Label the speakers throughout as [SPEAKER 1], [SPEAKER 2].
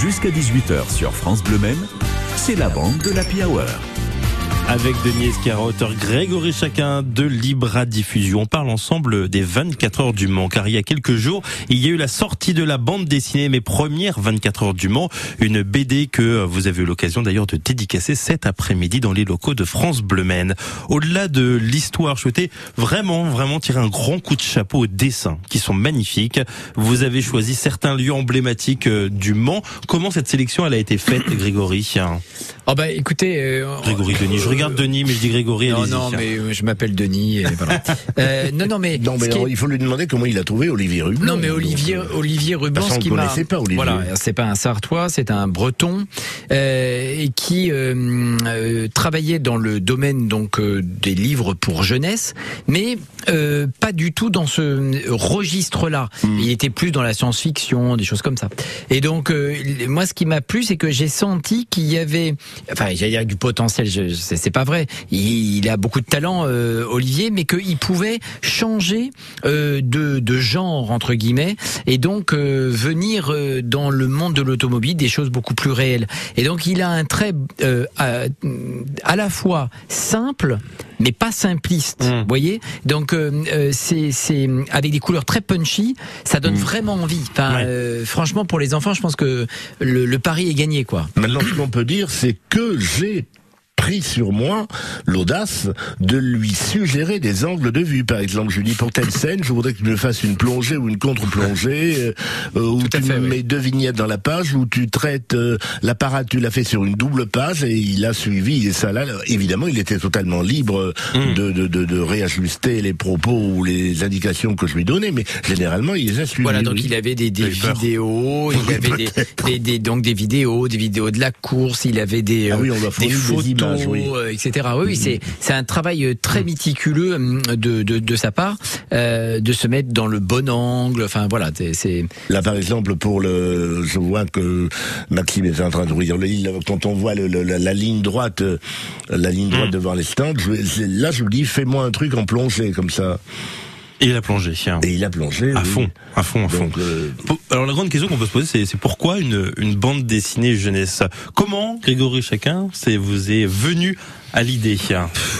[SPEAKER 1] Jusqu'à 18h sur France Bleu Maine, c'est la bande de l'Happy Hour.
[SPEAKER 2] Avec Denis Esquira, auteur Grégory Chacun de Libra Diffusion. On parle ensemble des 24 heures du Mans, car il y a quelques jours, il y a eu la sortie de la bande dessinée Mes premières 24 heures du Mans, une BD que vous avez eu l'occasion d'ailleurs de dédicacer cet après-midi dans les locaux de France Bleu Maine. Au-delà de l'histoire, je souhaitais vraiment, vraiment tirer un grand coup de chapeau aux dessins, qui sont magnifiques. Vous avez choisi certains lieux emblématiques euh, du Mans. Comment cette sélection, elle a été faite, Grégory?
[SPEAKER 3] Oh bah écoutez, euh,
[SPEAKER 2] Grégory Denis, je regarde Denis, mais je dis Grégory.
[SPEAKER 3] Non, non, mais euh, je m'appelle Denis. Et voilà. euh, non, non, mais
[SPEAKER 4] Non, mais alors,
[SPEAKER 3] est-
[SPEAKER 4] il faut lui demander comment il a trouvé Olivier Ruban.
[SPEAKER 3] Non, mais Olivier,
[SPEAKER 4] Donc, euh,
[SPEAKER 3] Olivier Ruban, ce qui
[SPEAKER 4] ne
[SPEAKER 3] m'a.
[SPEAKER 4] pas Olivier.
[SPEAKER 3] Voilà, c'est pas un Sartois, c'est un Breton euh, et qui euh, euh, travaillait dans le domaine donc euh, des livres pour jeunesse, mais euh, pas du tout dans ce registre-là.
[SPEAKER 4] Hmm.
[SPEAKER 3] Il était plus dans la science-fiction, des choses comme ça. Et donc, euh, moi, ce qui m'a plu, c'est que j'ai senti qu'il y avait, enfin, j'allais dire du potentiel. Je, c'est c'est pas vrai. Il, il a beaucoup de talent, euh, Olivier, mais qu'il pouvait changer euh, de, de genre entre guillemets et donc euh, venir dans le monde de l'automobile des choses beaucoup plus réelles. Et donc il a un trait à, à la fois simple mais pas simpliste,
[SPEAKER 2] Mm.
[SPEAKER 3] vous voyez. Donc c'est c'est avec des couleurs très punchy, ça donne vraiment envie. Enfin,
[SPEAKER 2] Ouais.
[SPEAKER 3] franchement pour les enfants, je pense que le, le pari est gagné quoi.
[SPEAKER 4] Maintenant, ce qu'on peut dire, c'est que j'ai pris sur moi l'audace de lui suggérer des angles de vue. Par exemple, je lui dis pour telle scène, je voudrais que tu me fasses une plongée ou une contre-plongée, euh, euh, où tu
[SPEAKER 3] fait,
[SPEAKER 4] me
[SPEAKER 3] oui.
[SPEAKER 4] mets deux vignettes dans la page, où tu traites euh, l'apparat, tu l'as fait sur une double page et il a suivi. Et ça, là, évidemment, il était totalement libre euh,
[SPEAKER 2] Mm.
[SPEAKER 4] de, de, de, de réajuster les propos ou les indications que je lui donnais, mais généralement, il les a suivis.
[SPEAKER 3] Voilà, donc
[SPEAKER 4] oui.
[SPEAKER 3] il avait des, des vidéos, il avait des, des, des- donc des vidéos, des vidéos de la course, il avait des,
[SPEAKER 4] Ah
[SPEAKER 3] euh,
[SPEAKER 4] oui, on lui a
[SPEAKER 3] des
[SPEAKER 4] fourni des oui.
[SPEAKER 3] euh, etc. Oui, c'est c'est un travail euh, très méticuleux hum, de, de, de sa part, euh, de se mettre dans le bon angle. Enfin voilà, c'est-
[SPEAKER 4] Là, par exemple, pour le, je vois que Maxime est en train de livre. Quand on voit le, le- la, la ligne droite, la ligne droite devant les stands, je, là, je lui dis, fais-moi un truc en plongée comme ça.
[SPEAKER 2] Et il a plongé. tiens.
[SPEAKER 4] Et il a plongé.
[SPEAKER 2] À
[SPEAKER 4] oui.
[SPEAKER 2] fond, à fond, à fond.
[SPEAKER 4] Donc, euh,
[SPEAKER 2] Alors la grande question qu'on peut se poser, c'est, c'est pourquoi une, une bande dessinée jeunesse? Comment Grégory Chacun, c'est vous est venu à l'idée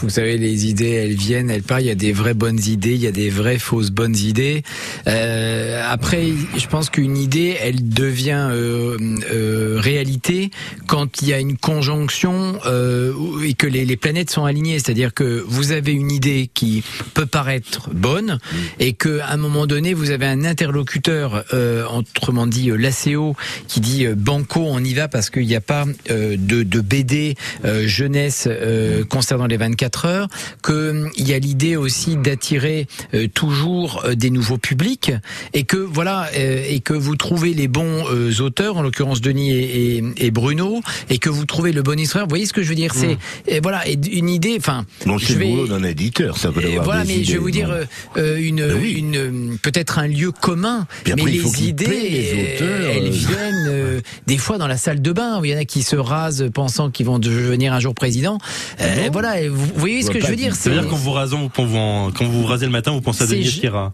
[SPEAKER 3] Vous savez, les idées, elles viennent, elles partent. Il y a des vraies bonnes idées, il y a des vraies fausses bonnes idées. Euh, après, je pense qu'une idée, elle devient euh, euh, réalité quand il y a une conjonction euh, et que les, les planètes sont alignées. C'est-à-dire que vous avez une idée qui peut paraître bonne et que à un moment donné, vous avez un interlocuteur, euh, autrement dit l'ACO, qui dit euh, banco, on y va parce qu'il n'y a pas euh, de, de BD euh, jeunesse euh, concernant les 24 heures, qu'il y a l'idée aussi d'attirer euh, toujours euh, des nouveaux publics et que voilà et que vous trouvez les bons auteurs, en l'occurrence Denis et, et- et Bruno, et que vous trouvez le bon histoire. Vous voyez ce que je veux dire? C'est et voilà une idée. Enfin, je
[SPEAKER 4] c'est le
[SPEAKER 3] vais-
[SPEAKER 4] boulot d'un éditeur, ça peut avoir
[SPEAKER 3] voilà,
[SPEAKER 4] des
[SPEAKER 3] mais
[SPEAKER 4] idées,
[SPEAKER 3] je vais vous dire une,
[SPEAKER 4] Ben oui.
[SPEAKER 3] une peut-être un lieu commun,
[SPEAKER 4] Puis
[SPEAKER 3] mais les idées,
[SPEAKER 4] paient les auteurs,
[SPEAKER 3] elles viennent des fois dans la salle de bain où il y en a qui se rasent pensant qu'ils vont devenir un jour président. Euh,
[SPEAKER 4] Non.
[SPEAKER 3] voilà, vous, voyez ce que je veux dire
[SPEAKER 4] qui-
[SPEAKER 2] Ça veut dire qu'en vous rasant, vous, quand vous, quand vous rasez le matin, vous pensez à Denis Esquira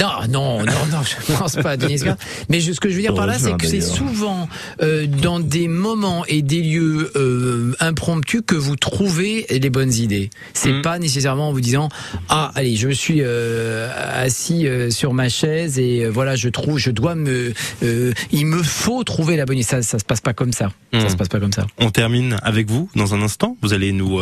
[SPEAKER 3] Non, non, non, non, je pense pas à Denis. Mais je- ce que je veux dire par là, c'est que c'est souvent euh, dans des moments et des lieux euh, impromptus que vous trouvez les bonnes idées. C'est
[SPEAKER 2] Mm.
[SPEAKER 3] pas nécessairement en vous disant ah allez, je me suis euh, assis euh, sur ma chaise et voilà, je trouve, je dois me, il me faut trouver la bonne idée. Ça, ça se passe pas comme ça. Ça
[SPEAKER 2] Mm.
[SPEAKER 3] se passe pas comme ça.
[SPEAKER 2] On termine avec vous dans un instant. Vous allez nous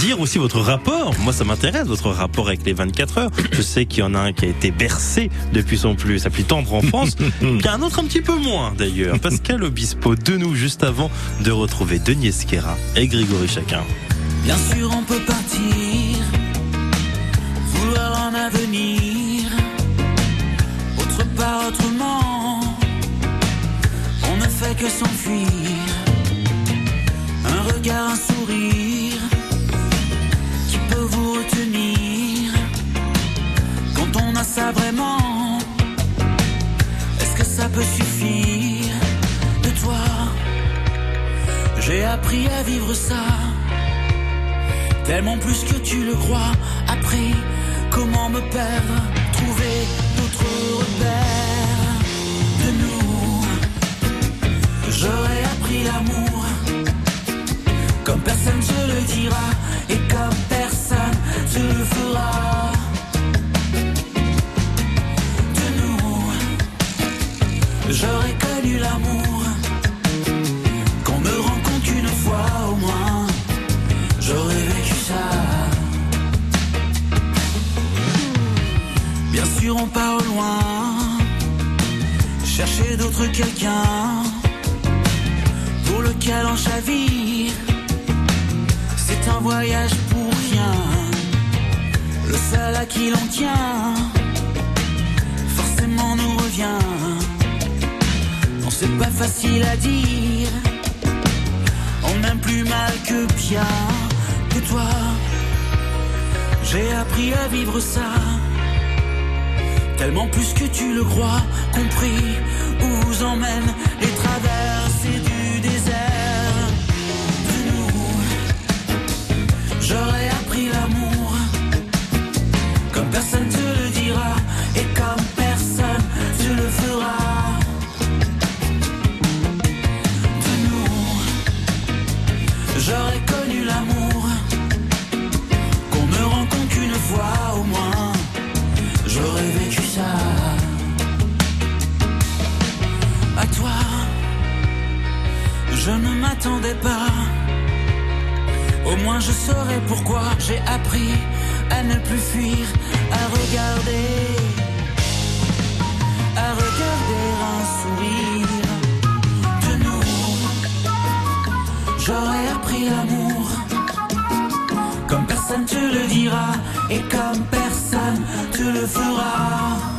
[SPEAKER 2] dire aussi votre rapport. Moi, ça m'intéresse, votre rapport avec les 24 heures. Je sais qu'il y en a un qui a été bercé depuis son plus, sa plus tendre enfance. Il y a un autre un petit peu moins, d'ailleurs. Pascal Obispo, de nous, juste avant de retrouver Denis Esquera et Grégory Chacun.
[SPEAKER 5] Bien sûr, on peut partir, vouloir un avenir, autre part, autrement. On ne fait que s'enfuir, peut suffire de toi? J'ai appris à vivre ça. Tellement plus que tu le crois. Après, comment me perdre Trouver connu l'amour, qu'on me rencontre une fois au moins, j'aurais vécu ça. Bien sûr, on part au loin, chercher d'autres quelqu'un pour lequel on chavire. C'est un voyage pour rien, le seul à qui l'on tient, c'est pas facile à dire, on aime plus mal que bien. De toi, j'ai appris à vivre ça. Tellement plus que tu le crois, compris où vous emmènent les je ne m'attendais pas. Au moins je saurais pourquoi j'ai appris à ne plus fuir, à regarder, à regarder un sourire. De nous, j'aurais appris l'amour comme personne te le dira et comme personne te le fera.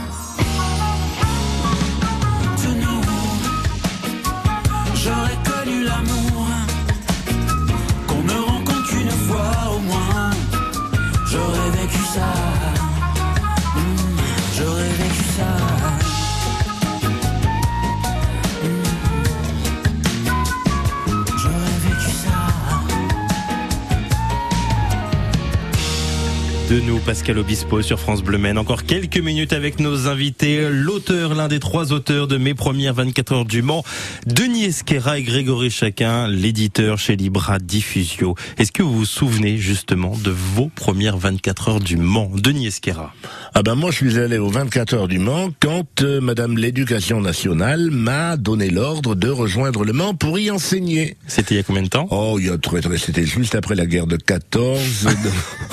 [SPEAKER 5] De nous,
[SPEAKER 2] Pascal Obispo sur France Bleu Maine. Encore quelques minutes avec nos invités. L'auteur, l'un des trois auteurs de mes premières 24 heures du Mans, Denis Esquera et Grégory Chacun, l'éditeur chez Libra Diffusio. Est-ce que vous vous souvenez justement de vos premières 24 heures du Mans Denis Esquera.
[SPEAKER 4] Ah ben moi je suis allé aux 24 heures du Mans quand euh, Madame l'Éducation nationale m'a donné l'ordre de rejoindre le Mans pour y enseigner.
[SPEAKER 2] C'était il y a combien de temps?
[SPEAKER 4] Oh, il y a très très, c'était juste après la guerre de 14.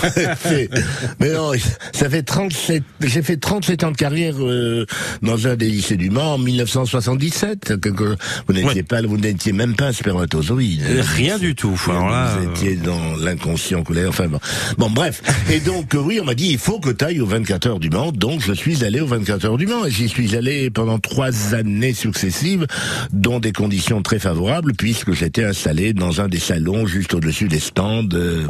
[SPEAKER 4] Mais non, ça fait 37, j'ai fait 37 ans de carrière euh, dans un des lycées du Mans en 1977. Que- que- vous n'étiez
[SPEAKER 2] Ouais.
[SPEAKER 4] pas, vous n'étiez même pas un spermatozoïde.
[SPEAKER 2] Rien du tout. Alors là,
[SPEAKER 4] vous
[SPEAKER 2] euh,
[SPEAKER 4] étiez dans l'inconscient colère. Enfin bon. Bon, bref. Et donc, euh, oui, on m'a dit, il faut que tu ailles aux 24 heures du Mans. Donc, je suis allé aux 24 heures du Mans. Et j'y suis allé pendant trois années successives, dans des conditions très favorables, puisque j'étais installé dans un des salons juste au-dessus des stands. euh,